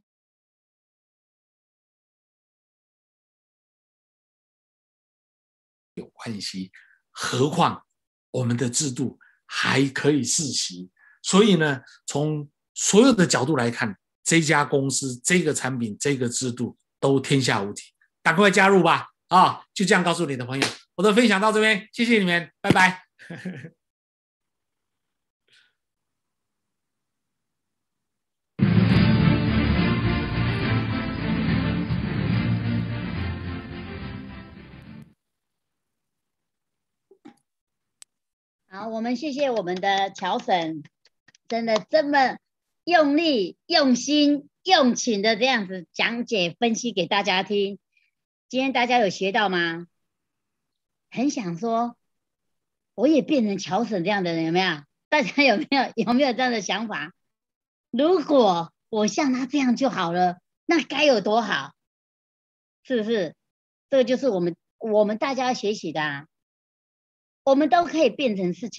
有关系。何况我们的制度还可以世袭，所以呢，从所有的角度来看。这家公司、这个产品、这个制度都天下无敌，赶快加入吧！啊，就这样告诉你的朋友，我的分享到这边，谢谢你们，拜拜。好，我们谢谢我们的乔粉，真的这么。用力、用心、用情的这样子讲解、分析给大家听。今天大家有学到吗？很想说，我也变成乔婶这样的人，有没有？大家有没有 有没有这样的想法？如果我像他这样就好了，那该有多好？是不是？这个就是我们我们大家学习的，我们都可以变成事情。